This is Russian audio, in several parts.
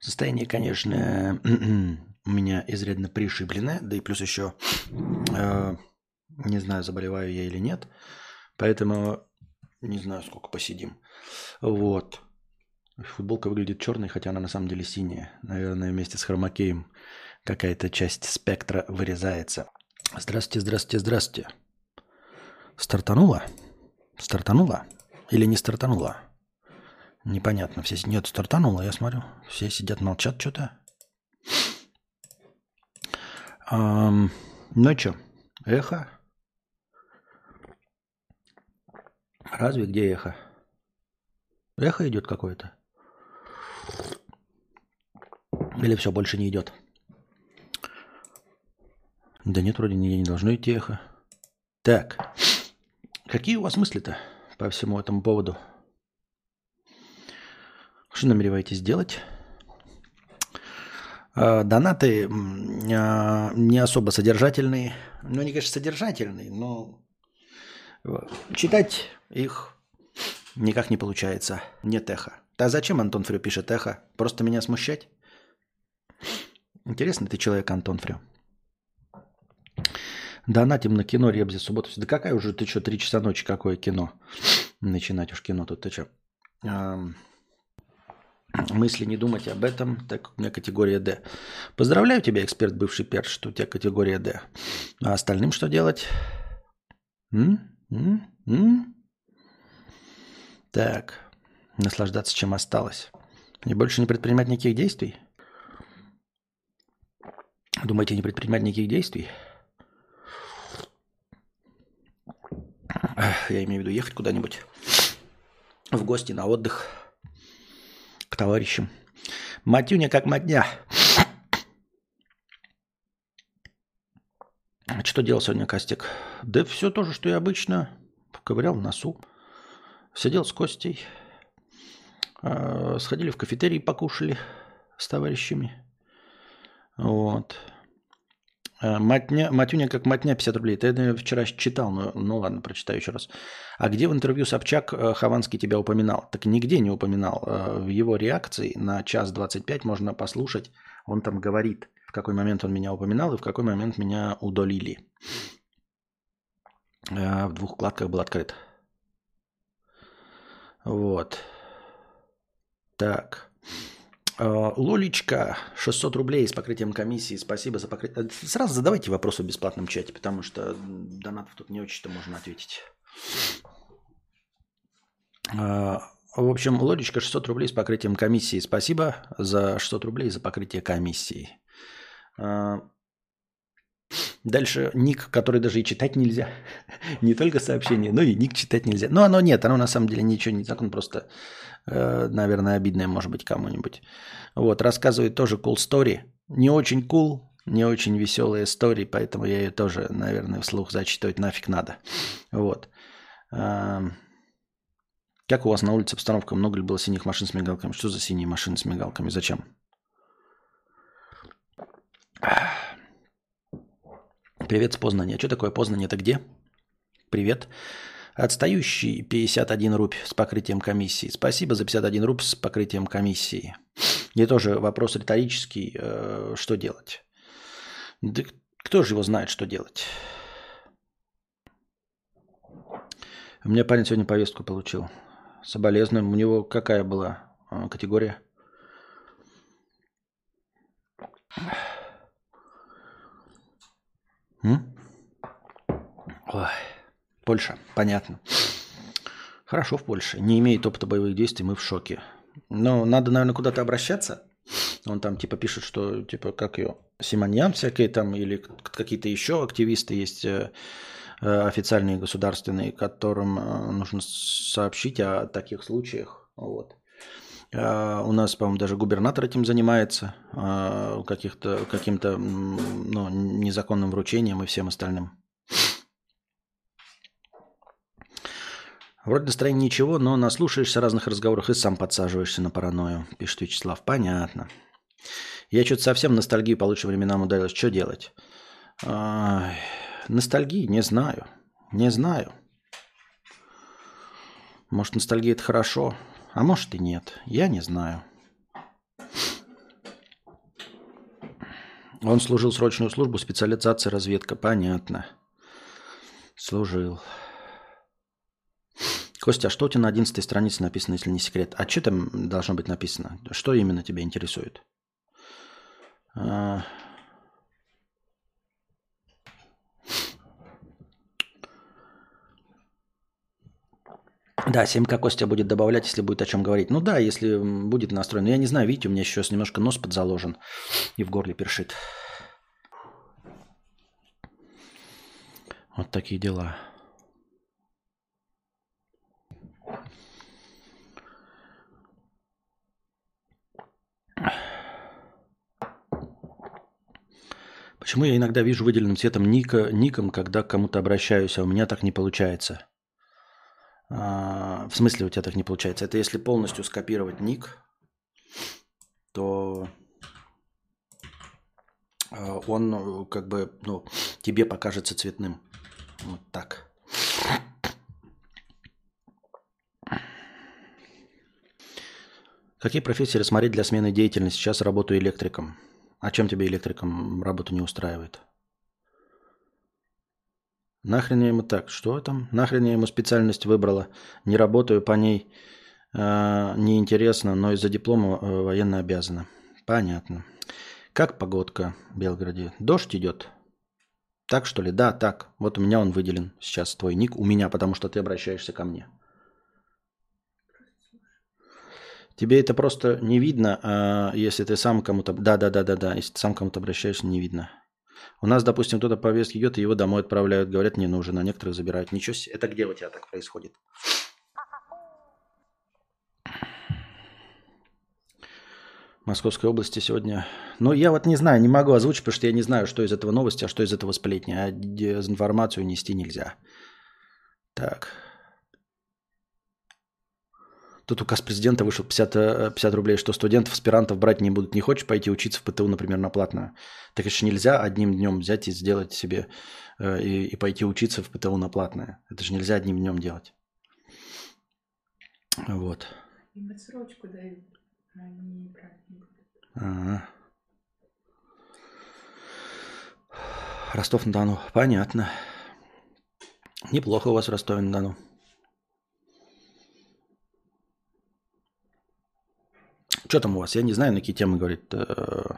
Состояние, конечно, у меня изрядно пришибленное, да и плюс еще э, не знаю, заболеваю я или нет, поэтому не знаю, сколько посидим. Вот. Футболка выглядит черной, хотя она на самом деле синяя. Наверное, вместе с хромакеем какая-то часть спектра вырезается. Здравствуйте, здравствуйте, здравствуйте. Стартанула? Стартанула? Или не стартанула? Непонятно. Все нет, стартанула, я смотрю. Все сидят, молчат что-то. Эм, ну что, эхо? Разве где эхо? Эхо идет какое-то? Или все, больше не идет? Да нет, вроде нигде не должно идти эхо. Так, какие у вас мысли-то по всему этому поводу? Что намереваетесь делать? А, донаты а, не особо содержательные. Ну, они, конечно, содержательные, но читать их никак не получается. Нет эхо. Да зачем Антон Фрю пишет эхо? Просто меня смущать? Интересный ты человек, Антон Фрю. Донатим на кино Ребзи субботу. Да какая уже, ты что, три часа ночи, какое кино? Начинать уж кино тут, ты что? Мысли не думать об этом, так у меня категория D. Поздравляю тебя, эксперт бывший перш, что у тебя категория D. А остальным что делать? М? М? М? Так, наслаждаться чем осталось. И больше не предпринимать никаких действий? Думаете, не предпринимать никаких действий? Я имею в виду ехать куда-нибудь в гости на отдых к товарищам. Матюня как матня. Что делал сегодня Костик? Да все то же, что и обычно. Ковырял в носу. Сидел с Костей. А, сходили в кафетерий, покушали с товарищами. Вот. А, матня, матюня как матня 50 рублей. Ты это вчера читал, но ну ладно, прочитаю еще раз. А где в интервью Собчак э, Хованский тебя упоминал? Так нигде не упоминал. Э, в его реакции на час 25 можно послушать. Он там говорит, в какой момент он меня упоминал и в какой момент меня удалили. Э, в двух вкладках был открыт. Вот. Так. А, Лолечка, 600 рублей с покрытием комиссии. Спасибо за покрытие. Э, сразу задавайте вопросы в бесплатном чате, потому что донатов тут не очень-то можно ответить. А, в общем, Лолечка, 600 рублей с покрытием комиссии. Спасибо за 600 рублей за покрытие комиссии. Дальше ник, который даже и читать нельзя. не только сообщение, но и ник читать нельзя. Но оно нет, оно на самом деле ничего не так, он просто, э, наверное, обидное может быть кому-нибудь. Вот, рассказывает тоже cool story. Не очень cool, не очень веселая история, поэтому я ее тоже, наверное, вслух зачитывать нафиг надо. Вот. Эм, как у вас на улице обстановка? Много ли было синих машин с мигалками? Что за синие машины с мигалками? Зачем? Привет с Познания. Что такое Познание? Это где? Привет. Отстающий 51 рубь с покрытием комиссии. Спасибо за 51 рубь с покрытием комиссии. Мне тоже вопрос риторический. Э, что делать? Да кто же его знает, что делать? У меня парень сегодня повестку получил. Соболезную. У него какая была э, категория? Ой, Польша, понятно. Хорошо в Польше. Не имеет опыта боевых действий, мы в шоке. Но надо, наверное, куда-то обращаться. Он там типа пишет, что типа как ее Симоньян всякие там или какие-то еще активисты есть э, э, официальные государственные, которым э, нужно сообщить о таких случаях. Вот. А, у нас, по-моему, даже губернатор этим занимается, а, каких-то, каким-то ну, незаконным вручением и всем остальным. Вроде настроение ничего, но наслушаешься разных разговоров и сам подсаживаешься на паранойю, пишет Вячеслав. Понятно. Я что-то совсем ностальгию по лучшим временам ударилась. Что делать? Ай, ностальгии? Не знаю. Не знаю. Может, ностальгия – это хорошо. А может и нет. Я не знаю. Он служил срочную службу, специализация разведка. Понятно. Служил. Костя, а что у тебя на 11 странице написано, если не секрет? А что там должно быть написано? Что именно тебя интересует? А... Да, 7К Костя будет добавлять, если будет о чем говорить. Ну да, если будет настроен. Я не знаю, видите, у меня сейчас немножко нос подзаложен и в горле першит. Вот такие дела. Почему я иногда вижу выделенным цветом ника, ником, когда к кому-то обращаюсь, а у меня так не получается? А, в смысле у тебя так не получается? Это если полностью скопировать ник, то а, он как бы ну, тебе покажется цветным. Вот так. Какие профессии рассмотреть для смены деятельности? Сейчас работаю электриком. А чем тебе электриком работу не устраивает? Нахрен я ему так? Что там? Нахрен я ему специальность выбрала? Не работаю по ней. Э, неинтересно, но из-за диплома э, военно обязана. Понятно. Как погодка в Белгороде? Дождь идет? Так что ли? Да, так. Вот у меня он выделен сейчас, твой ник. У меня, потому что ты обращаешься ко мне. Тебе это просто не видно, а если ты сам кому-то... Да, да, да, да, да. Если ты сам кому-то обращаешься, не видно. У нас, допустим, кто-то повестки идет, и его домой отправляют, говорят, не нужен, а некоторых забирают. Ничего себе. Это где у тебя так происходит? Московской области сегодня. Ну, я вот не знаю, не могу озвучить, потому что я не знаю, что из этого новости, а что из этого сплетни. А дезинформацию нести нельзя. Так. Тут указ президента вышел 50, 50 э, рублей, что студентов, аспирантов брать не будут. Не хочешь пойти учиться в ПТУ, например, на платную? Так еще нельзя одним днем взять и сделать себе э, и, и пойти учиться в ПТУ на платное. Это же нельзя одним днем делать. Вот. Им отсрочку дают, а они брать не будут. Ага. Ростов-на-Дону. Понятно. Неплохо у вас в Ростове-на-Дону. Что там у вас? Я не знаю, на какие темы говорит. Э,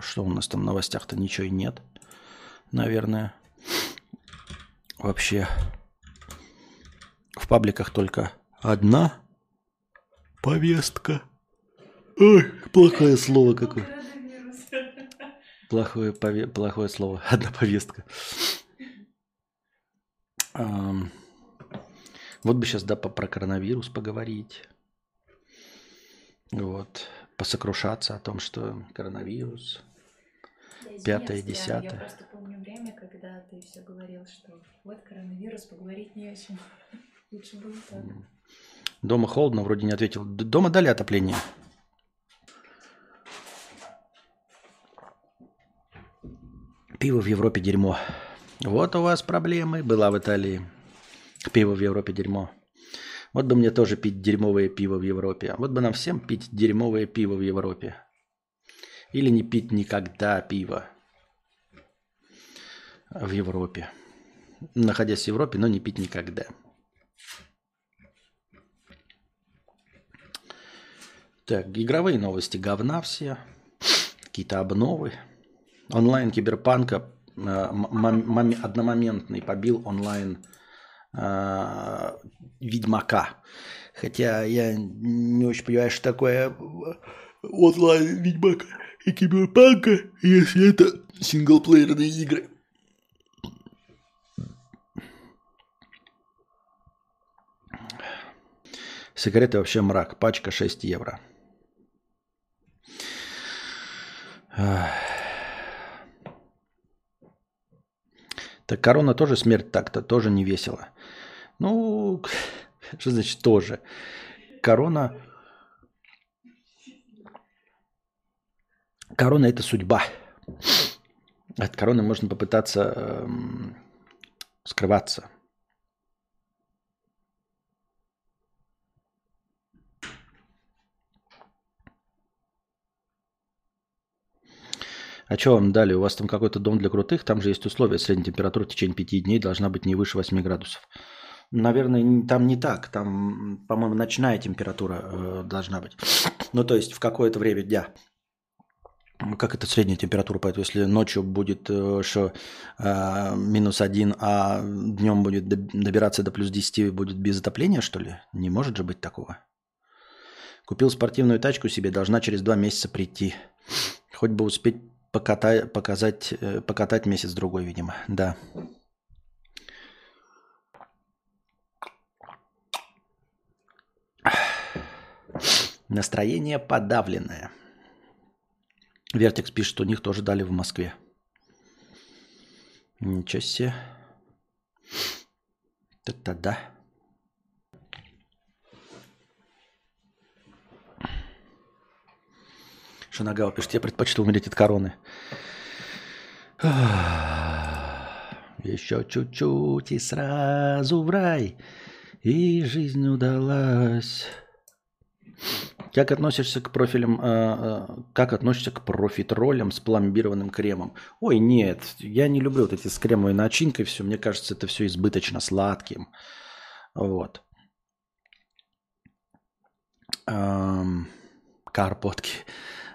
что у нас там в новостях-то ничего и нет, наверное. Вообще в пабликах только одна повестка. Ой, плохое слово какое. Плохое, пове... плохое слово. Одна повестка. Um... Вот бы сейчас, да, про коронавирус поговорить. Вот. Посокрушаться о том, что коронавирус, пятое, десятое. Я просто помню время, когда ты все говорил, что вот коронавирус, поговорить не о чем. Лучше было так. Дома холодно, вроде не ответил. Дома дали отопление? Пиво в Европе дерьмо. Вот у вас проблемы. Была в Италии. Пиво в Европе дерьмо. Вот бы мне тоже пить дерьмовое пиво в Европе. Вот бы нам всем пить дерьмовое пиво в Европе. Или не пить никогда пиво в Европе. Находясь в Европе, но не пить никогда. Так, игровые новости говна все. Какие-то обновы. Онлайн киберпанка э, одномоментный побил онлайн Ведьмака. Хотя я не очень понимаю, что такое онлайн Ведьмака и Киберпанка, если это синглплеерные игры. Сигареты вообще мрак. Пачка 6 евро. Так корона тоже смерть так-то, тоже не весело. Ну, что значит тоже? Корона... Корона – это судьба. От короны можно попытаться эм, скрываться. А что вам дали? У вас там какой-то дом для крутых, там же есть условия. Средняя температура в течение пяти дней должна быть не выше 8 градусов. Наверное, там не так. Там, по-моему, ночная температура э, должна быть. Ну, то есть в какое-то время дня. Как это средняя температура? Поэтому если ночью будет э, что, э, минус один, а днем будет добираться до плюс 10, будет без отопления, что ли? Не может же быть такого. Купил спортивную тачку себе, должна через два месяца прийти. Хоть бы успеть покатать, показать, э, покатать месяц-другой, видимо. Да. Настроение подавленное. Вертекс пишет, что у них тоже дали в Москве. Ничего себе. Это да. Шинагава пишет, я предпочту умереть от короны. Еще чуть-чуть и сразу в рай. И жизнь удалась. Как относишься к профилям, э, э, как относишься к профитролям с пломбированным кремом? Ой, нет, я не люблю вот эти с кремовой начинкой все. Мне кажется, это все избыточно сладким. Вот. Эм, карпотки.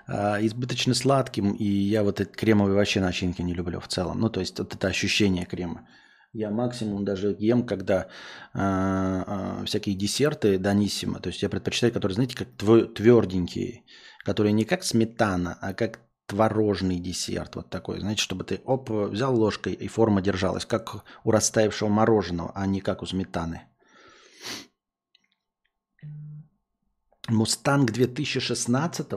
Э, избыточно сладким, и я вот эти кремовые вообще начинки не люблю в целом. Ну, то есть вот это ощущение крема. Я максимум даже ем, когда э, э, всякие десерты даниссимо. То есть я предпочитаю, которые, знаете, как тверденькие, которые не как сметана, а как творожный десерт. Вот такой, знаете, чтобы ты оп, взял ложкой и форма держалась, как у растаявшего мороженого, а не как у сметаны. Мустанг 2016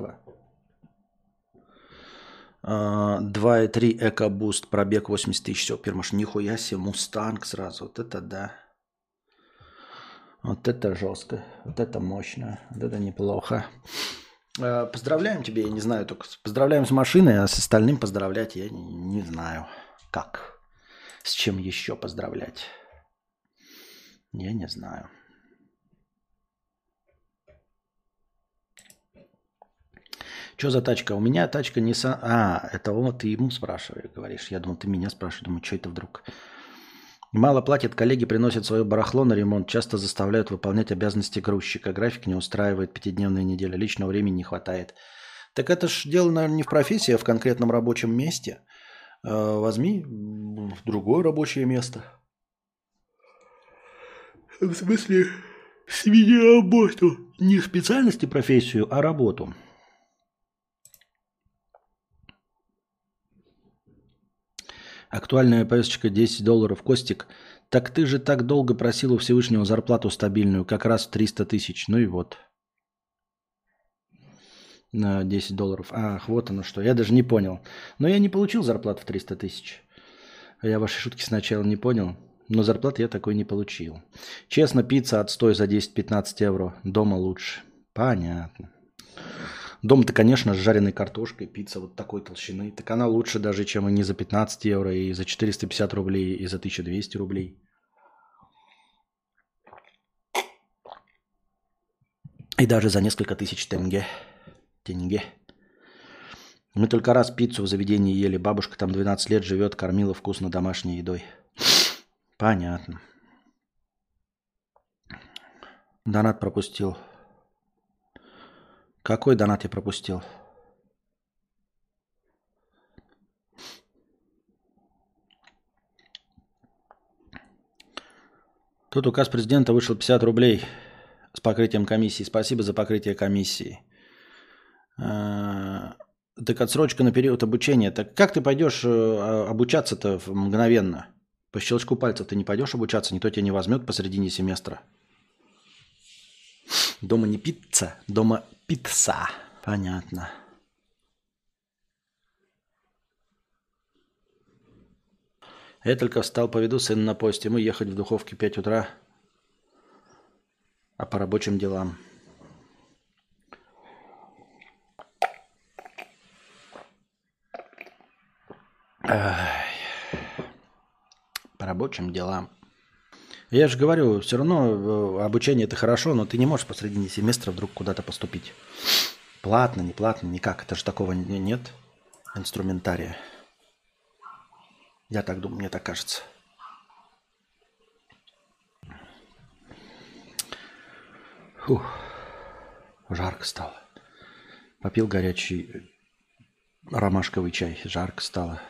2.3 EcoBoost, пробег 80 тысяч. Все, пермаш, нихуя себе, Мустанг сразу. Вот это да. Вот это жестко, вот это мощно, вот это неплохо. А, поздравляем тебя, я не знаю, только поздравляем с машиной, а с остальным поздравлять я не знаю. Как? С чем еще поздравлять? Я не знаю. Что за тачка? У меня тачка не... Са... А, это вот ты ему спрашиваешь, говоришь. Я думал, ты меня спрашиваешь. Думаю, что это вдруг? Мало платят, коллеги приносят свое барахло на ремонт, часто заставляют выполнять обязанности грузчика. График не устраивает, пятидневная неделя, личного времени не хватает. Так это ж дело, наверное, не в профессии, а в конкретном рабочем месте. Э, возьми другое рабочее место. В смысле, смени работу. Не специальности профессию, а работу. Актуальная повесточка 10 долларов. Костик, так ты же так долго просил у Всевышнего зарплату стабильную, как раз в 300 тысяч. Ну и вот. На 10 долларов. Ах, вот оно что. Я даже не понял. Но я не получил зарплату в 300 тысяч. Я ваши шутки сначала не понял. Но зарплаты я такой не получил. Честно, пицца отстой за 10-15 евро. Дома лучше. Понятно. Дом-то, конечно, с жареной картошкой, пицца вот такой толщины. Так она лучше даже, чем и не за 15 евро, и за 450 рублей, и за 1200 рублей. И даже за несколько тысяч тенге. Тенге. Мы только раз пиццу в заведении ели. Бабушка там 12 лет живет, кормила вкусно домашней едой. Понятно. Донат пропустил. Какой донат я пропустил? Тут указ президента вышел 50 рублей с покрытием комиссии. Спасибо за покрытие комиссии. А, так отсрочка на период обучения. Так как ты пойдешь э, обучаться-то мгновенно? По щелчку пальцев ты не пойдешь обучаться, никто тебя не возьмет посредине семестра. Дома не пицца, дома Пицца. Понятно. Я только встал, поведу сына на поезд. Ему ехать в духовке 5 утра. А по рабочим делам. Ай. По рабочим делам. Я же говорю, все равно э, обучение это хорошо, но ты не можешь посредине семестра вдруг куда-то поступить. Платно, не платно, никак. Это же такого нет. инструментария. Я так думаю, мне так кажется. Фух, жарко стало. Попил горячий ромашковый чай, жарко стало.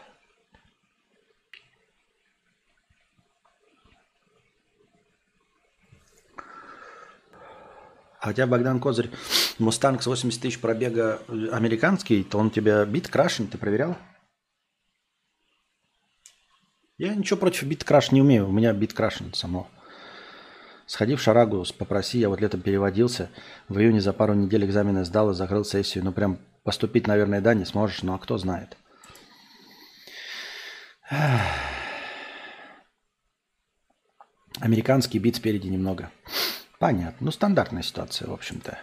Хотя Богдан Козырь, Мустанг с 80 тысяч пробега э, американский, то он тебя бит крашен, ты проверял? Я ничего против бит краш не умею, у меня бит крашен само. Сходи в Шарагу, попроси, я вот летом переводился, в июне за пару недель экзамены сдал и закрыл сессию. Ну прям поступить, наверное, да, не сможешь, ну а кто знает. Американский бит спереди немного. Понятно. Ну, стандартная ситуация, в общем-то.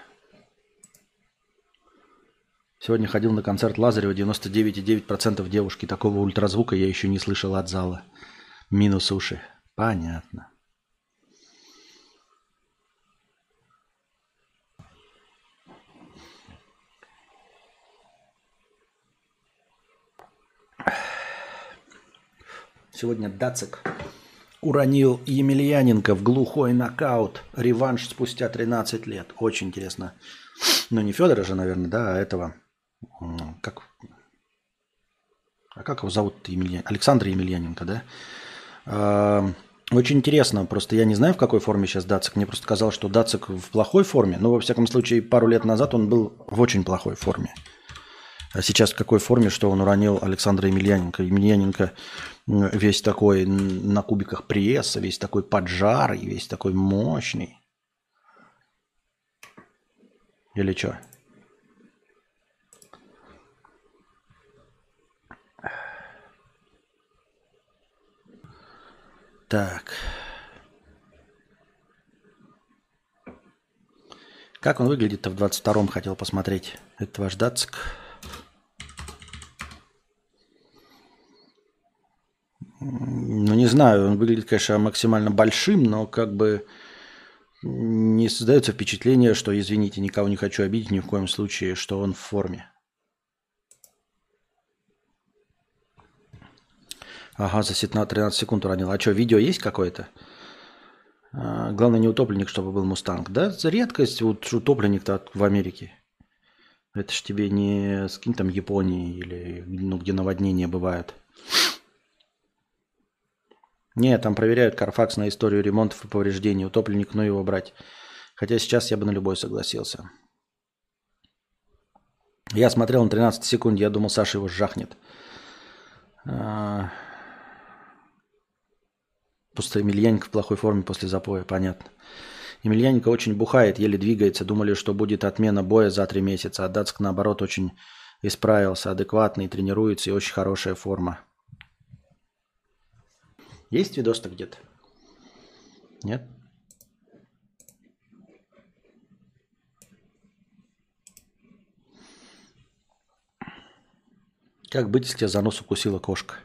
Сегодня ходил на концерт Лазарева, 99,9% девушки. Такого ультразвука я еще не слышал от зала. Минус уши. Понятно. Сегодня Дацик уронил Емельяненко в глухой нокаут. Реванш спустя 13 лет. Очень интересно. Ну, не Федора же, наверное, да, а этого. Как... А как его зовут Емельян... Александр Емельяненко, да? А, очень интересно. Просто я не знаю, в какой форме сейчас Дацик. Мне просто казалось, что Дацик в плохой форме. Но, во всяком случае, пару лет назад он был в очень плохой форме. А сейчас в какой форме, что он уронил Александра Емельяненко? Емельяненко весь такой на кубиках пресса, весь такой поджарый, весь такой мощный. Или что? Так. Как он выглядит-то в 22-м, хотел посмотреть. Это ваш датск. Ну, не знаю, он выглядит, конечно, максимально большим, но как бы не создается впечатление, что, извините, никого не хочу обидеть ни в коем случае, что он в форме. Ага, за 13 секунд уронил. А что, видео есть какое-то? А, главное, не утопленник, чтобы был Мустанг. Да, за редкость вот, утопленник-то в Америке. Это ж тебе не с кем там Японии или ну, где наводнения бывают. Нет, там проверяют Карфакс на историю ремонтов и повреждений. Утопленник, ну его брать. Хотя сейчас я бы на любой согласился. Я смотрел на 13 секунд, я думал, Саша его жахнет. А... Просто Емельяненко в плохой форме после запоя, понятно. Емельяненко очень бухает, еле двигается. Думали, что будет отмена боя за три месяца. А Дацк, наоборот, очень исправился, адекватный, тренируется и очень хорошая форма. Есть видос-то где-то? Нет? Как быть, если тебя за нос укусила кошка?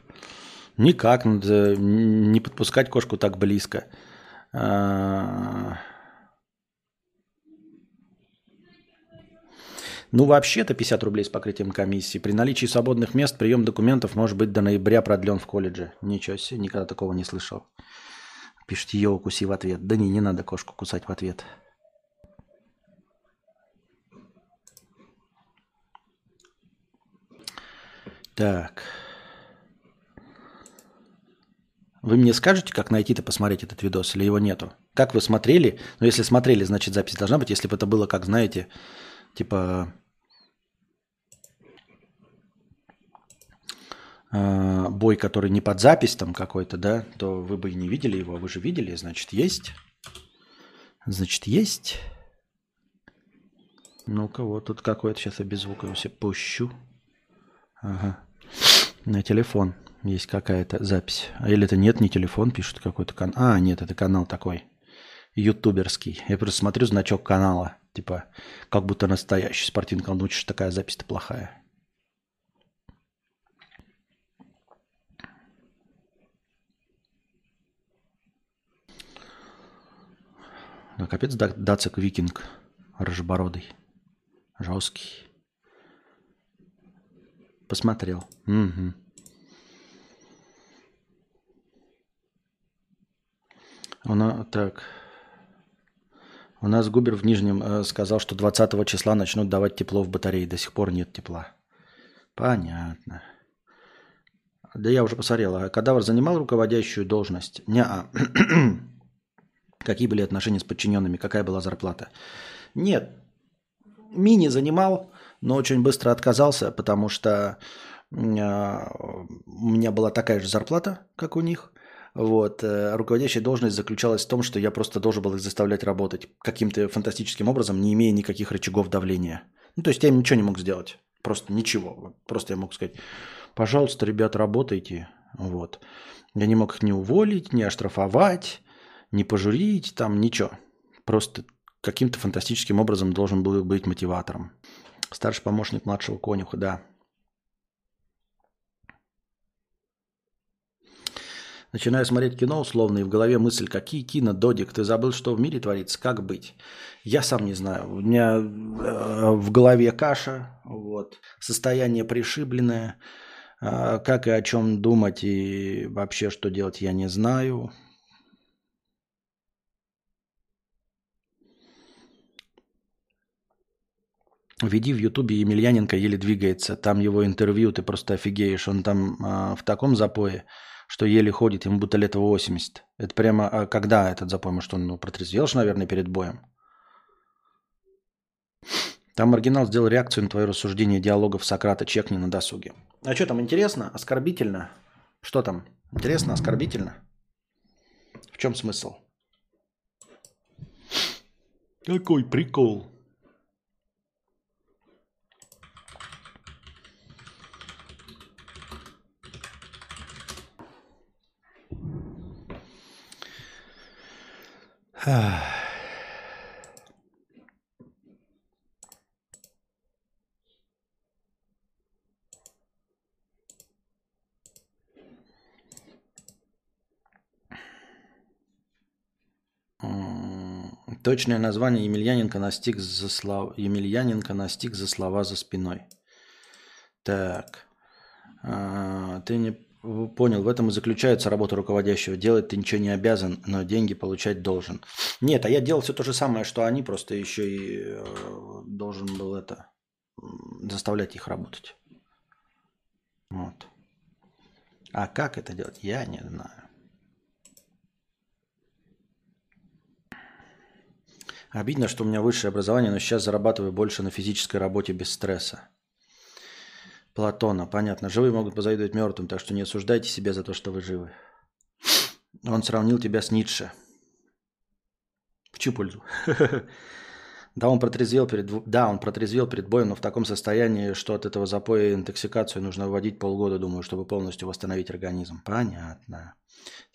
Никак, надо не подпускать кошку так близко. А, Ну, вообще-то 50 рублей с покрытием комиссии. При наличии свободных мест прием документов может быть до ноября продлен в колледже. Ничего себе, никогда такого не слышал. Пишет, ее укуси в ответ. Да не, не надо кошку кусать в ответ. Так. Вы мне скажете, как найти-то посмотреть этот видос, или его нету? Как вы смотрели? Ну, если смотрели, значит, запись должна быть. Если бы это было, как знаете, типа э, бой, который не под запись там какой-то, да, то вы бы и не видели его. Вы же видели, значит, есть. Значит, есть. Ну-ка, вот тут какой-то сейчас я без звука его пущу. Ага. На телефон есть какая-то запись. А или это нет, не телефон, пишут какой-то канал. А, нет, это канал такой ютуберский. Я просто смотрю значок канала. Типа, как будто настоящий спортивный канал. Думаю, что такая запись-то плохая. Да, капец, Дацик Викинг. Рыжебородый. Жесткий. Посмотрел. Угу. У нас, так. У нас Губер в Нижнем э, сказал, что 20 числа начнут давать тепло в батареи. До сих пор нет тепла. Понятно. Да я уже посмотрел. А Кадавр занимал руководящую должность? Не, -а. Какие были отношения с подчиненными? Какая была зарплата? Нет. Мини занимал, но очень быстро отказался, потому что а, у меня была такая же зарплата, как у них. Вот. Э, руководящая должность заключалась в том, что я просто должен был их заставлять работать каким-то фантастическим образом, не имея никаких рычагов давления. Ну, то есть я им ничего не мог сделать. Просто ничего. Просто я мог сказать, пожалуйста, ребят, работайте. Вот. Я не мог их не уволить, не оштрафовать, не пожурить, там ничего. Просто каким-то фантастическим образом должен был быть мотиватором. Старший помощник младшего конюха, да. Начинаю смотреть кино условно, и в голове мысль, какие кино, Додик, ты забыл, что в мире творится, как быть? Я сам не знаю. У меня э, в голове каша, вот, состояние пришибленное, э, как и о чем думать и вообще что делать, я не знаю. Веди в Ютубе Емельяненко еле двигается. Там его интервью, ты просто офигеешь. Он там э, в таком запое, что еле ходит, ему будто лет 80. Это прямо, а когда этот запой? Может, он ну, протрезвел, наверное, перед боем? Там маргинал сделал реакцию на твое рассуждение диалогов Сократа. Чекни на досуге. А что там, интересно? Оскорбительно? Что там? Интересно, оскорбительно? В чем смысл? Какой прикол? Точное название Емельяненко настиг за слова. Емельяненко настиг за слова за спиной. Так. А, ты не Понял, в этом и заключается работа руководящего. Делать ты ничего не обязан, но деньги получать должен. Нет, а я делал все то же самое, что они, просто еще и э, должен был это заставлять их работать. Вот. А как это делать, я не знаю. Обидно, что у меня высшее образование, но сейчас зарабатываю больше на физической работе без стресса. Платона, понятно. Живые могут позавидовать мертвым, так что не осуждайте себя за то, что вы живы. Он сравнил тебя с Ницше. В чью пользу? Да, он протрезвел перед, да, он протрезвел перед боем, но в таком состоянии, что от этого запоя и интоксикацию нужно вводить полгода, думаю, чтобы полностью восстановить организм. Понятно.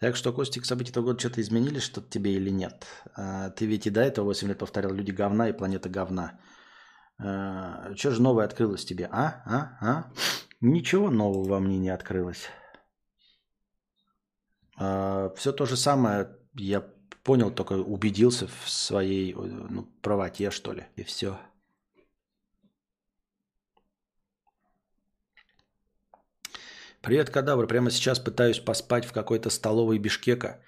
Так что, Костик, события этого года что-то изменили что-то тебе или нет? А, ты ведь и до этого 8 лет повторял «Люди говна» и «Планета говна». Э, что же новое открылось тебе? А? А? А? Ничего нового во мне не открылось. Э, Все то же самое. Я понял, только убедился в своей ну, правоте, что ли. И все. Привет, кадавр. Прямо сейчас пытаюсь поспать в какой-то столовой Бишкека.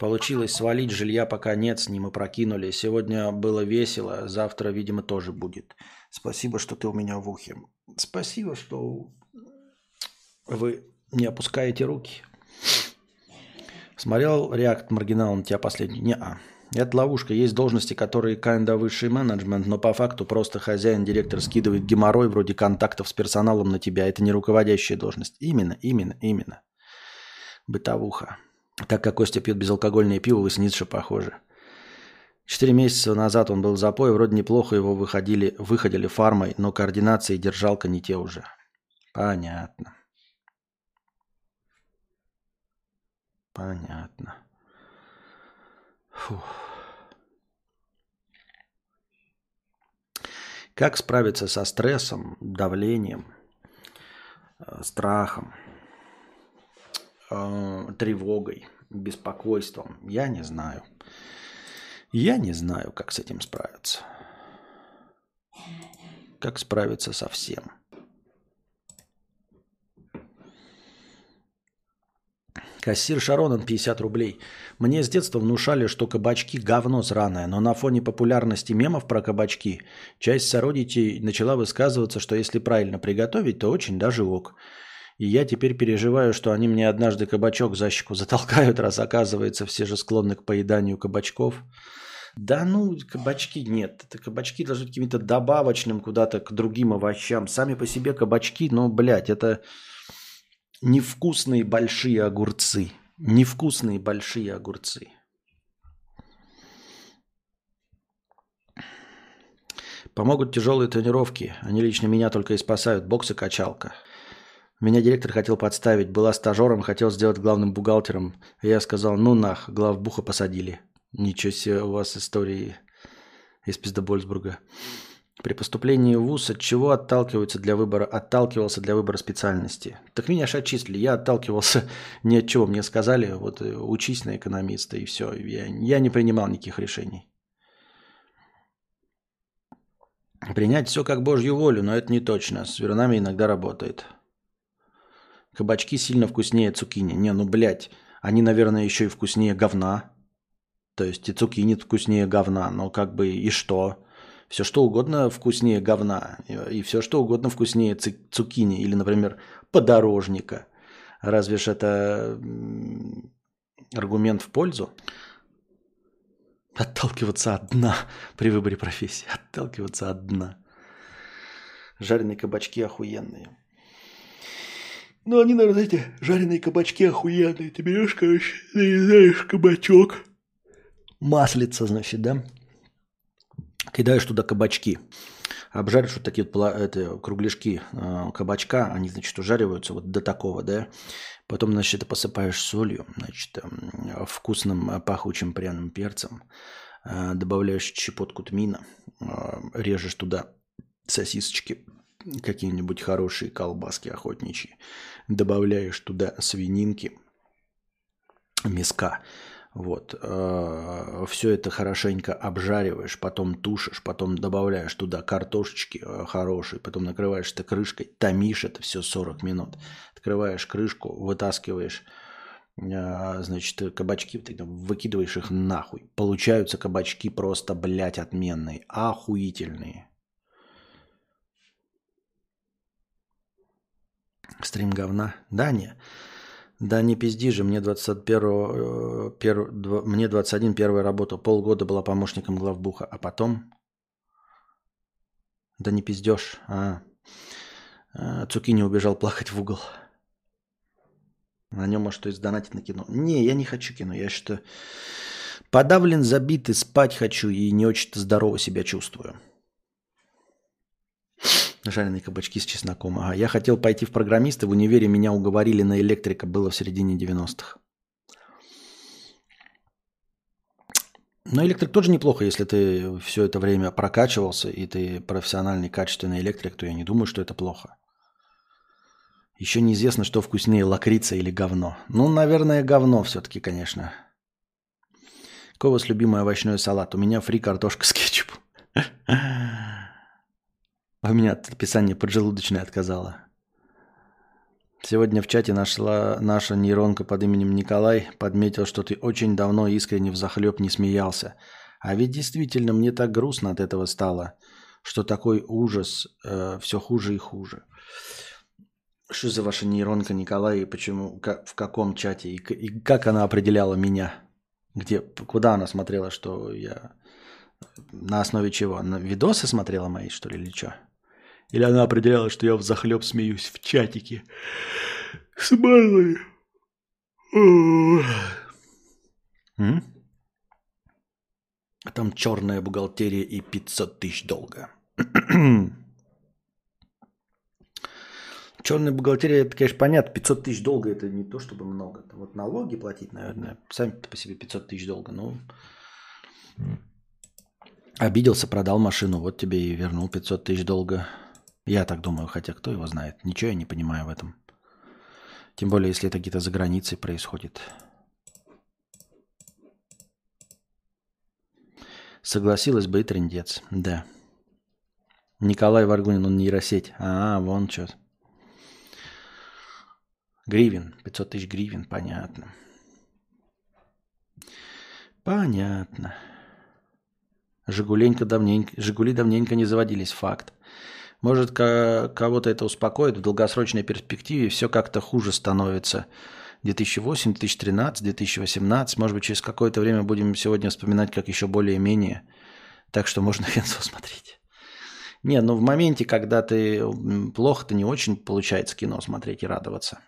Получилось свалить, жилья пока нет, с ним и прокинули. Сегодня было весело, завтра, видимо, тоже будет. Спасибо, что ты у меня в ухе. Спасибо, что вы не опускаете руки. Смотрел реакт маргинал на тебя последний? Не-а. Это ловушка. Есть должности, которые kinda высший менеджмент, но по факту просто хозяин, директор скидывает геморрой вроде контактов с персоналом на тебя. Это не руководящая должность. Именно, именно, именно. Бытовуха. Так как Костя пьет безалкогольное пиво, вы с Ницше похожи. Четыре месяца назад он был в запое, вроде неплохо его выходили, выходили фармой, но координация и держалка не те уже. Понятно. Понятно. Фух. Как справиться со стрессом, давлением, э, страхом? э, тревогой, беспокойством. Я не знаю. Я не знаю, как с этим справиться. Как справиться со всем. Кассир Шаронан 50 рублей. Мне с детства внушали, что кабачки говно сраное, но на фоне популярности мемов про кабачки часть сородичей начала высказываться, что если правильно приготовить, то очень даже ок. И я теперь переживаю, что они мне однажды кабачок за щеку затолкают, раз оказывается все же склонны к поеданию кабачков. Да ну, кабачки нет. Это кабачки должны быть каким-то добавочным куда-то к другим овощам. Сами по себе кабачки, ну, блядь, это невкусные большие огурцы. Невкусные большие огурцы. Помогут тяжелые тренировки. Они лично меня только и спасают. Бокс и качалка. Меня директор хотел подставить. Была стажером, хотел сделать главным бухгалтером. Я сказал, ну нах, главбуха посадили. Ничего себе у вас истории из Пиздобольсбурга. При поступлении в ВУЗ от чего отталкиваются для выбора, отталкивался для выбора специальности? Так меня же отчислили. Я отталкивался ни от чего. Мне сказали, вот э, учись на экономиста и все. Я, я не принимал никаких решений. Принять все как божью волю, но это не точно. С вернами иногда работает. Кабачки сильно вкуснее цукини. Не, ну блядь, они, наверное, еще и вкуснее говна. То есть и цукини вкуснее говна, но как бы и что? Все что угодно вкуснее говна, и все что угодно вкуснее цукини или, например, подорожника. Разве ж это аргумент в пользу? Отталкиваться от дна при выборе профессии. Отталкиваться от дна. Жареные кабачки охуенные. Ну, они, наверное, эти жареные кабачки охуенные. Ты берешь, короче, нарезаешь кабачок. Маслица, значит, да? Кидаешь туда кабачки. Обжаришь вот такие вот это, кругляшки э, кабачка, они, значит, ужариваются вот до такого, да. Потом, значит, посыпаешь солью, значит, э, вкусным э, пахучим пряным перцем. Э, добавляешь щепотку тмина, э, режешь туда сосисочки, какие-нибудь хорошие колбаски охотничьи. Добавляешь туда свининки, мяска вот. Э, Все это хорошенько обжариваешь, потом тушишь, потом добавляешь туда картошечки э, хорошие, потом накрываешь это крышкой, томишь это все 40 минут. Открываешь крышку, вытаскиваешь э, значит, кабачки, выкидываешь их нахуй. Получаются кабачки просто, блядь, отменные, охуительные. Стрим говна? Да, не. Да не пизди же, мне 21, пер, мне 21 первая работа, полгода была помощником главбуха, а потом... Да не пиздешь, а... а Цукини убежал плакать в угол. На нем, может, то есть донатить на кино. Не, я не хочу кино, я что подавлен, забитый, спать хочу и не очень-то здорово себя чувствую. Жареные кабачки с чесноком. Ага. Я хотел пойти в программисты. В универе меня уговорили на электрика. Было в середине 90-х. Но электрик тоже неплохо, если ты все это время прокачивался, и ты профессиональный, качественный электрик, то я не думаю, что это плохо. Еще неизвестно, что вкуснее, лакрица или говно. Ну, наверное, говно все-таки, конечно. Какой у вас любимый овощной салат? У меня фри картошка с кетчупом. А у меня от описания поджелудочная отказала. Сегодня в чате нашла наша нейронка под именем Николай, подметил, что ты очень давно искренне в захлеб не смеялся. А ведь действительно мне так грустно от этого стало, что такой ужас э, все хуже и хуже. Что за ваша нейронка, Николай, и почему, как, в каком чате, и, и как она определяла меня? Где, куда она смотрела, что я... На основе чего? На видосы смотрела мои, что ли, или что? Или она определяла, что я в захлеб смеюсь в чатике. С Марлой. А там черная бухгалтерия и 500 тысяч долга. Черная бухгалтерия, это, конечно, понятно. 500 тысяч долга это не то, чтобы много. Вот налоги платить, наверное. Сами по себе 500 тысяч долга. Ну, обиделся, продал машину. Вот тебе и вернул 500 тысяч долга. Я так думаю, хотя кто его знает. Ничего я не понимаю в этом. Тем более, если это где-то за границей происходит. Согласилась бы и трендец, да. Николай Варгунин, он нейросеть. А, вон что. Гривен. 500 тысяч гривен, понятно. Понятно. Жигуленько давненько, Жигули давненько не заводились, факт. Может, кого-то это успокоит, в долгосрочной перспективе все как-то хуже становится. 2008, 2013, 2018, может быть, через какое-то время будем сегодня вспоминать как еще более-менее. Так что можно Хенсо смотреть. Не, ну в моменте, когда ты плохо-то не очень получается кино смотреть и радоваться.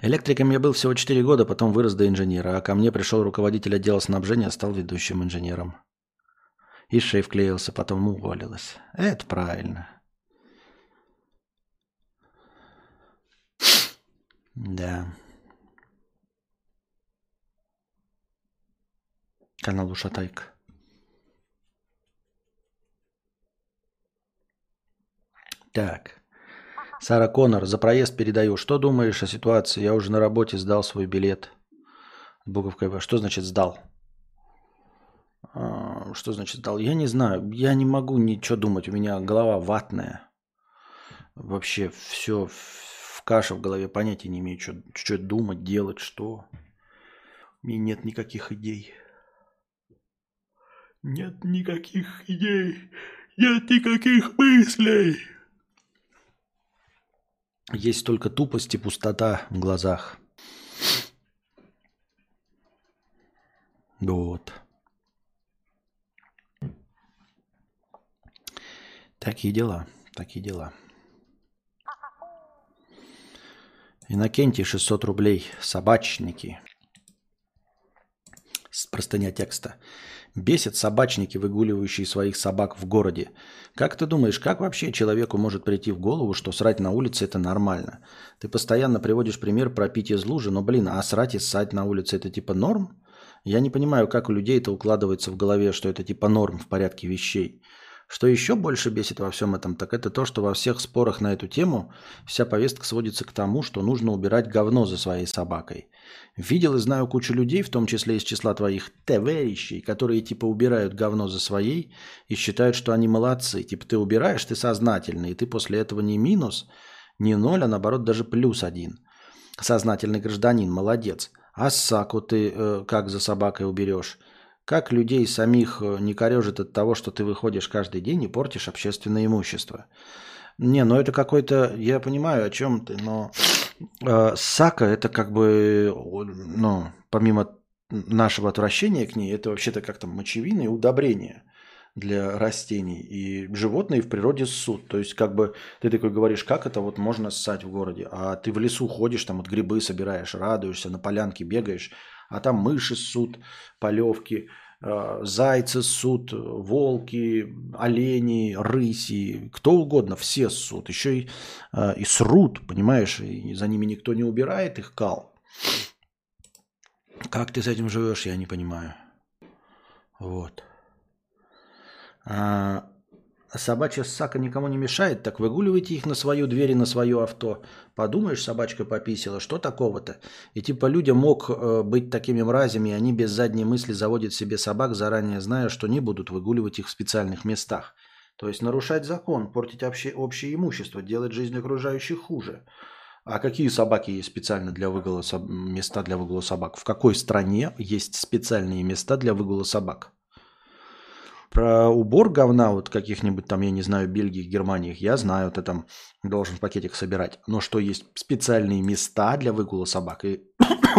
Электриком я был всего 4 года, потом вырос до инженера, а ко мне пришел руководитель отдела снабжения, стал ведущим инженером. И шеф клеился, потом уволилась. Это правильно. Да. Канал Ушатайка. Так. Сара Коннор, за проезд передаю. Что думаешь о ситуации? Я уже на работе сдал свой билет. Буковка. Что значит сдал? А, что значит сдал? Я не знаю. Я не могу ничего думать. У меня голова ватная. Вообще все в каше в голове. Понятия не имею, что, что думать, делать, что. У меня нет никаких идей. Нет никаких идей. Нет никаких мыслей. Есть только тупость и пустота в глазах. Вот. Такие дела, такие дела. Иннокентий 600 рублей. Собачники. Простыня текста. Бесят собачники, выгуливающие своих собак в городе. Как ты думаешь, как вообще человеку может прийти в голову, что срать на улице это нормально? Ты постоянно приводишь пример про пить из лужи, но, блин, а срать и ссать на улице это типа норм? Я не понимаю, как у людей это укладывается в голове, что это типа норм в порядке вещей. Что еще больше бесит во всем этом, так это то, что во всех спорах на эту тему вся повестка сводится к тому, что нужно убирать говно за своей собакой. Видел и знаю кучу людей, в том числе из числа твоих товарищей, которые типа убирают говно за своей и считают, что они молодцы. Типа ты убираешь, ты сознательный, и ты после этого не минус, не ноль, а наоборот даже плюс один. Сознательный гражданин, молодец. А саку ты э, как за собакой уберешь? Как людей самих э, не корежит от того, что ты выходишь каждый день и портишь общественное имущество? Не, ну это какой-то, я понимаю, о чем ты, но э, сака это как бы, ну, помимо нашего отвращения к ней, это вообще-то как-то мочевина и удобрение для растений. И животные в природе ссут. То есть, как бы ты такой говоришь, как это вот можно ссать в городе? А ты в лесу ходишь, там вот грибы собираешь, радуешься, на полянке бегаешь, а там мыши ссут, полевки, э, зайцы ссут, волки, олени, рыси, кто угодно, все ссут. Еще и, э, и срут, понимаешь, и за ними никто не убирает их кал. Как ты с этим живешь, я не понимаю. Вот. А, собачья сака никому не мешает, так выгуливайте их на свою дверь и на свое авто. Подумаешь, собачка пописила, что такого-то? И типа людям мог э, быть такими мразями, и они без задней мысли заводят себе собак, заранее зная, что не будут выгуливать их в специальных местах. То есть нарушать закон, портить общее, общее имущество, делать жизнь окружающих хуже. А какие собаки есть специально для выгула места для выгула собак? В какой стране есть специальные места для выгула собак? Про убор говна вот каких-нибудь там, я не знаю, Бельгии, Германии, я знаю, ты там должен в пакетик собирать. Но что есть специальные места для выгула собак. И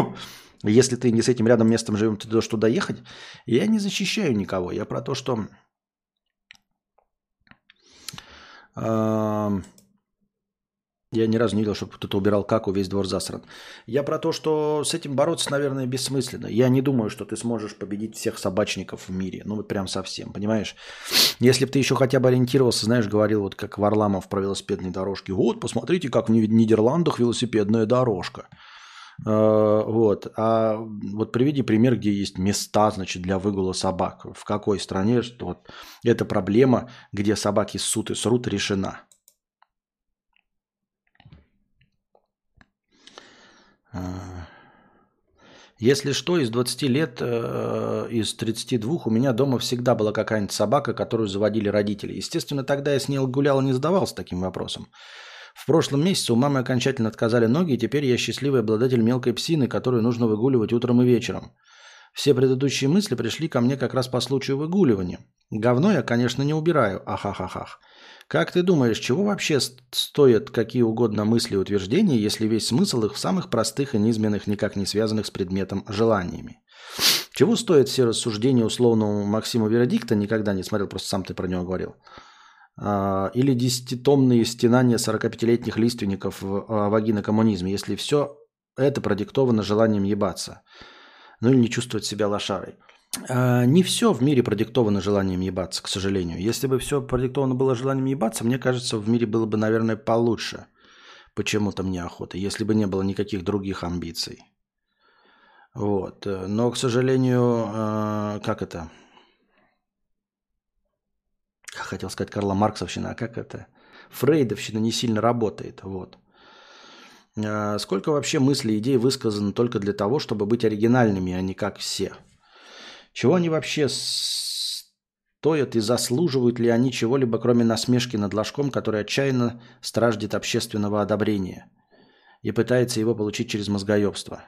если ты не с этим рядом местом живем, ты должен туда ехать. Я не защищаю никого. Я про то, что... Я ни разу не видел, чтобы кто-то убирал каку, весь двор засран. Я про то, что с этим бороться, наверное, бессмысленно. Я не думаю, что ты сможешь победить всех собачников в мире. Ну, вот прям совсем, понимаешь? Если бы ты еще хотя бы ориентировался, знаешь, говорил, вот как Варламов про велосипедные дорожки. Вот, посмотрите, как в Нидерландах велосипедная дорожка. А, вот. А вот приведи пример, где есть места, значит, для выгула собак. В какой стране что вот эта проблема, где собаки ссут и срут, решена. Если что, из 20 лет, э, из 32 у меня дома всегда была какая-нибудь собака, которую заводили родители. Естественно, тогда я с ней гулял и не задавался таким вопросом. В прошлом месяце у мамы окончательно отказали ноги, и теперь я счастливый обладатель мелкой псины, которую нужно выгуливать утром и вечером. Все предыдущие мысли пришли ко мне как раз по случаю выгуливания. Говно я, конечно, не убираю, ахахахах. Как ты думаешь, чего вообще стоят какие угодно мысли и утверждения, если весь смысл их в самых простых и низменных, никак не связанных с предметом желаниями? Чего стоят все рассуждения условного Максима Веродикта, никогда не смотрел, просто сам ты про него говорил, а, или десятитомные стенания 45-летних лиственников в а, вагинокоммунизме, если все это продиктовано желанием ебаться, ну или не чувствовать себя лошарой. А, не все в мире продиктовано желанием ебаться, к сожалению. Если бы все продиктовано было желанием ебаться, мне кажется, в мире было бы, наверное, получше. Почему-то мне охота, если бы не было никаких других амбиций. Вот. Но, к сожалению, э, как это? Хотел сказать Карла Марксовщина, а как это? Фрейдовщина не сильно работает. Вот. Э, сколько вообще мыслей идей высказано только для того, чтобы быть оригинальными, а не как все? Чего они вообще стоят и заслуживают ли они чего-либо, кроме насмешки над ложком, который отчаянно страждет общественного одобрения и пытается его получить через мозгоебство?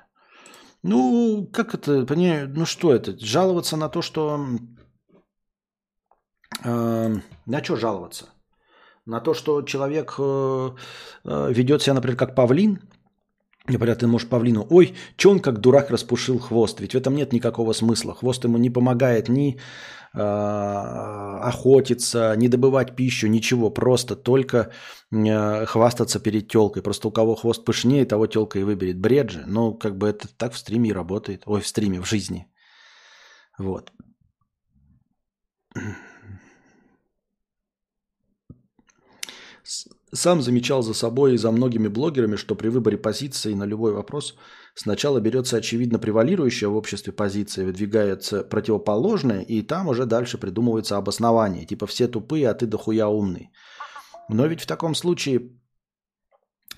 Ну, как это, понимаю, ну что это? Жаловаться на то, что... Э, на что жаловаться? На то, что человек э, э, ведет себя, например, как павлин, Например, ты можешь павлину, ой, че он как дурак распушил хвост? Ведь в этом нет никакого смысла. Хвост ему не помогает ни э, охотиться, ни добывать пищу, ничего. Просто только э, хвастаться перед телкой. Просто у кого хвост пышнее, того телка и выберет. Бред же. Но как бы это так в стриме и работает. Ой, в стриме, в жизни. Вот. Сам замечал за собой и за многими блогерами, что при выборе позиции на любой вопрос сначала берется очевидно превалирующая в обществе позиция, выдвигается противоположная, и там уже дальше придумывается обоснование. Типа все тупые, а ты дохуя умный. Но ведь в таком случае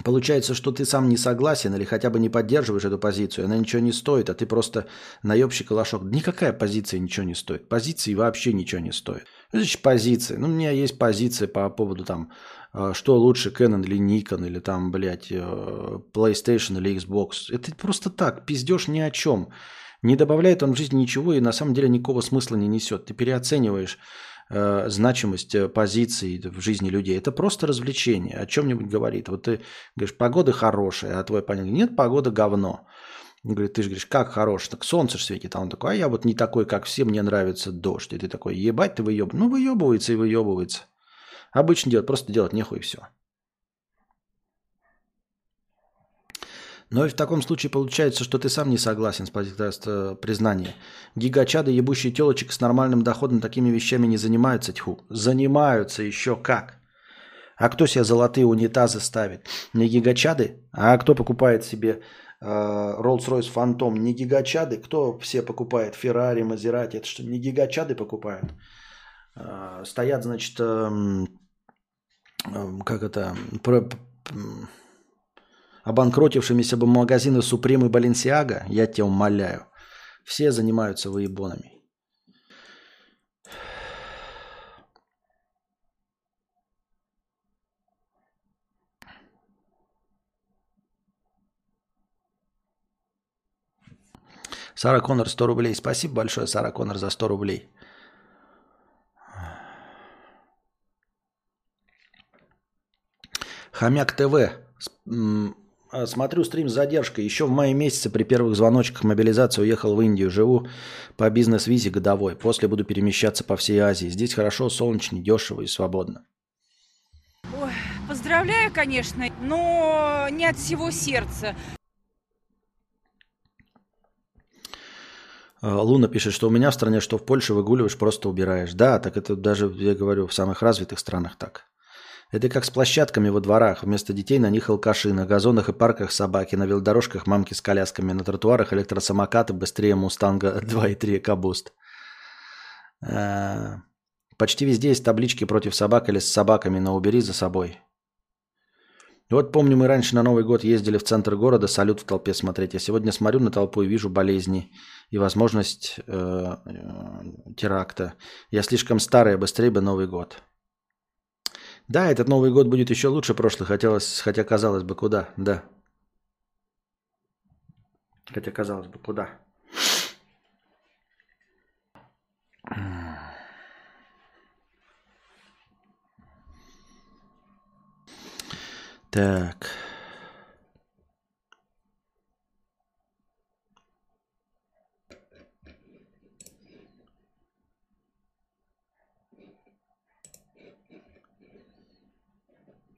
Получается, что ты сам не согласен или хотя бы не поддерживаешь эту позицию, она ничего не стоит, а ты просто наебщик и лошок. Никакая позиция ничего не стоит. Позиции вообще ничего не стоит. Значит, позиции. Ну, у меня есть позиция по поводу там а, что лучше, Canon или Nikon, или там, блядь, э, PlayStation или Xbox. Это просто так, пиздешь ни о чем. Не добавляет он в жизнь ничего и на самом деле никакого смысла не несет. Ты переоцениваешь э, значимость э, позиций в жизни людей. Это просто развлечение, о чем-нибудь говорит. Вот ты говоришь, погода хорошая, а твой парень нет, погода говно. Говорит, ты же говоришь, как хорош, так солнце же светит. А он такой, а я вот не такой, как все, мне нравится дождь. И ты такой, ебать ты выеб. Ну, выебывается и выебывается. Обычно делать, просто делать нехуй и все. Но и в таком случае получается, что ты сам не согласен с позицией признания. Гигачады, ебущие телочек с нормальным доходом такими вещами не занимаются, тьфу. Занимаются еще как. А кто себе золотые унитазы ставит? Не гигачады? А кто покупает себе э, Rolls-Royce Phantom? Не гигачады? Кто все покупает Ferrari, Maserati? Это что, не гигачады покупают? Э, стоят, значит, э, Эм, как это, обанкротившимися бы магазины Supreme и Balenciaga, я тебя умоляю, все занимаются выебонами. Сара Коннор 100 рублей. Спасибо большое, Сара Коннор, за 100 рублей. Хомяк ТВ. А, смотрю стрим с задержкой. Еще в мае месяце при первых звоночках мобилизации уехал в Индию. Живу по бизнес-визе годовой. После буду перемещаться по всей Азии. Здесь хорошо, солнечно, дешево и свободно. Ой, поздравляю, конечно, но не от всего сердца. Луна пишет, что у меня в стране, что в Польше выгуливаешь, просто убираешь. Да, так это даже, я говорю, в самых развитых странах так. Это как с площадками во дворах. Вместо детей на них алкаши, на газонах и парках собаки, на велодорожках мамки с колясками, на тротуарах электросамокаты быстрее Мустанга 2.3 Кабуст. А, почти везде есть таблички против собак или с собаками, но убери за собой. Вот помню, мы раньше на Новый год ездили в центр города салют в толпе смотреть. Я сегодня смотрю на толпу и вижу болезни и возможность э, э, теракта. Я слишком старый, быстрее бы Новый год. Да, этот Новый год будет еще лучше прошлых, хотелось, хотя казалось бы, куда, да. Хотя казалось бы, куда. Так.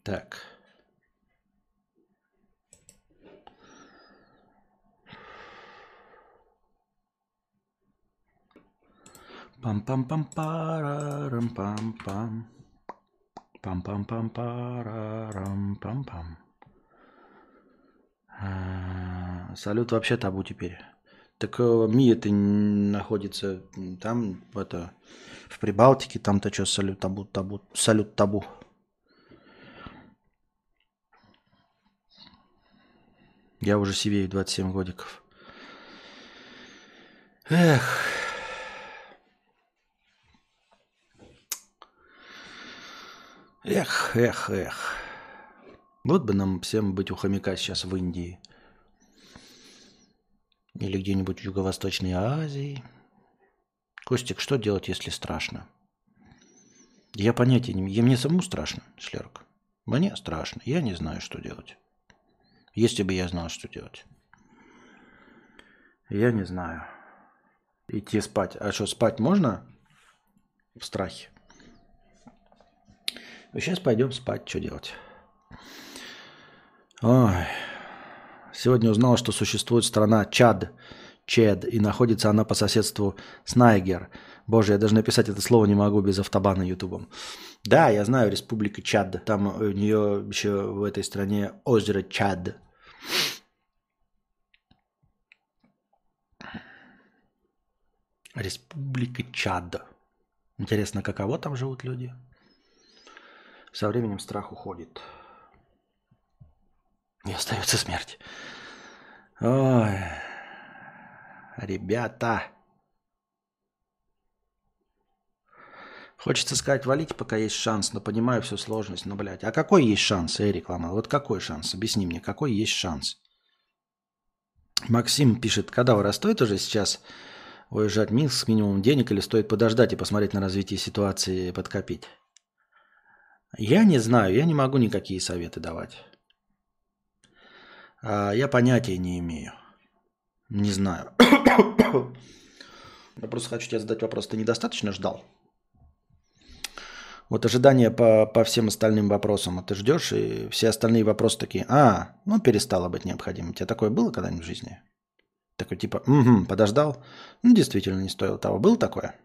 Так. Пам-пам-пам-парарам-пам-пам. Пам-пам-пам-парарам-пам-пам. А, Салют вообще табу теперь. Так э, Мия ты находится там, это, в Прибалтике, там-то что, салют табу, табу, салют табу. Я уже сивею 27 годиков. Эх. Эх, эх, эх. Вот бы нам всем быть у хомяка сейчас в Индии. Или где-нибудь в Юго-Восточной Азии. Костик, что делать, если страшно? Я понятия не имею. Мне самому страшно, Шлерк. Мне страшно. Я не знаю, что делать. Если бы я знал, что делать. Я не знаю. Идти спать. А что, спать можно? В страхе. Сейчас пойдем спать. Что делать? Ой. Сегодня узнал, что существует страна Чад, Чед, и находится она по соседству с. Боже, я даже написать это слово не могу без автобана ютубом. Да, я знаю, республика Чад. Там у нее еще в этой стране озеро Чад. Республика Чад. Интересно, каково там живут люди? Со временем страх уходит. И остается смерть. Ой, ребята. Хочется сказать, валите, пока есть шанс, но понимаю всю сложность. Но, блядь, а какой есть шанс, Эрик Ламал? Вот какой шанс? Объясни мне, какой есть шанс? Максим пишет, когда стоит уже сейчас уезжать в Минск с минимумом денег или стоит подождать и посмотреть на развитие ситуации и подкопить? Я не знаю, я не могу никакие советы давать. А, я понятия не имею. Не знаю. Я просто хочу тебе задать вопрос. Ты недостаточно ждал? Вот ожидания по, по всем остальным вопросам. Вот ты ждешь, и все остальные вопросы такие, а, ну перестало быть необходимым. У тебя такое было когда-нибудь в жизни? Такой типа, угу, подождал. Ну, действительно, не стоило того. Было такое?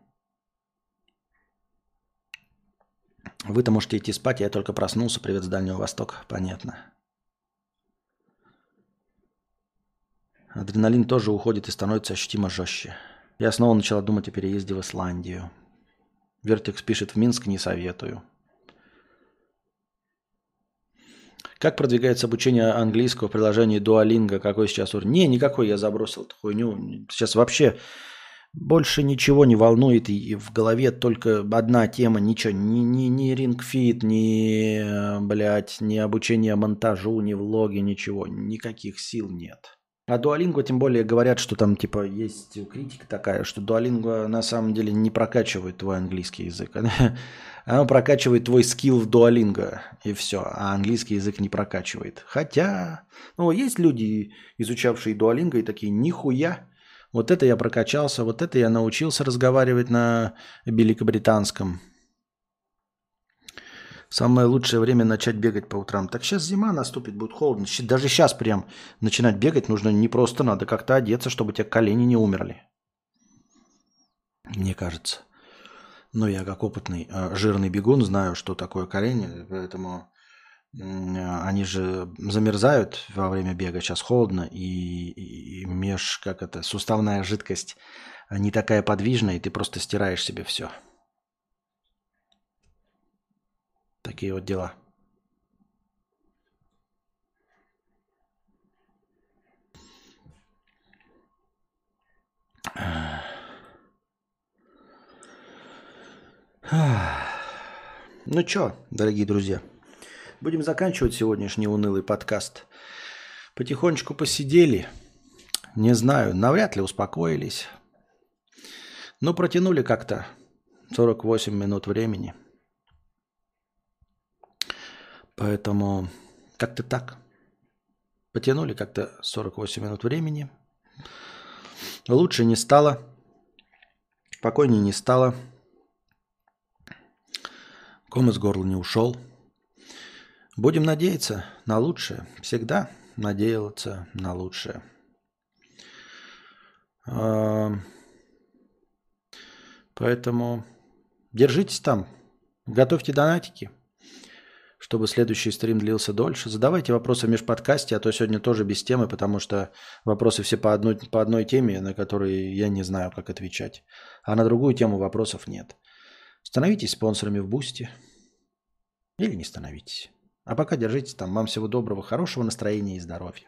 Вы-то можете идти спать, я только проснулся. Привет с Дальнего Востока. Понятно. Адреналин тоже уходит и становится ощутимо жестче. Я снова начала думать о переезде в Исландию. Вертекс пишет, в Минск не советую. Как продвигается обучение английского в приложении Duolingo? Какой сейчас уровень? Не, никакой, я забросил эту хуйню. Сейчас вообще больше ничего не волнует, и в голове только одна тема, ничего, ни, ни, ни рингфит, ни, блядь, ни обучение монтажу, ни влоги, ничего, никаких сил нет. А Duolingo тем более говорят, что там типа есть критика такая, что Duolingo на самом деле не прокачивает твой английский язык. Оно прокачивает твой скилл в Duolingo, и все, а английский язык не прокачивает. Хотя, ну, есть люди, изучавшие Duolingo, и такие, нихуя, вот это я прокачался, вот это я научился разговаривать на великобританском. Самое лучшее время начать бегать по утрам. Так сейчас зима наступит, будет холодно. Даже сейчас прям начинать бегать нужно не просто, надо как-то одеться, чтобы у тебя колени не умерли. Мне кажется. Но я как опытный э, жирный бегун знаю, что такое колени, поэтому они же замерзают во время бега. Сейчас холодно, и, и- и меж, как это, суставная жидкость не такая подвижная, и ты просто стираешь себе все. Такие вот дела. Ну что, дорогие друзья, будем заканчивать сегодняшний унылый подкаст. Потихонечку посидели. Не знаю, навряд ли успокоились. Но протянули как-то 48 минут времени. Поэтому как-то так. Потянули как-то 48 минут времени. Лучше не стало. Спокойнее не стало. Ком из горла не ушел. Будем надеяться на лучшее. Всегда надеяться на лучшее. Поэтому держитесь там. Готовьте донатики чтобы следующий стрим длился дольше. Задавайте вопросы в межподкасте, а то сегодня тоже без темы, потому что вопросы все по одной, по одной теме, на которые я не знаю, как отвечать. А на другую тему вопросов нет. Становитесь спонсорами в Бусти. Или не становитесь. А пока держитесь там. Вам всего доброго, хорошего настроения и здоровья.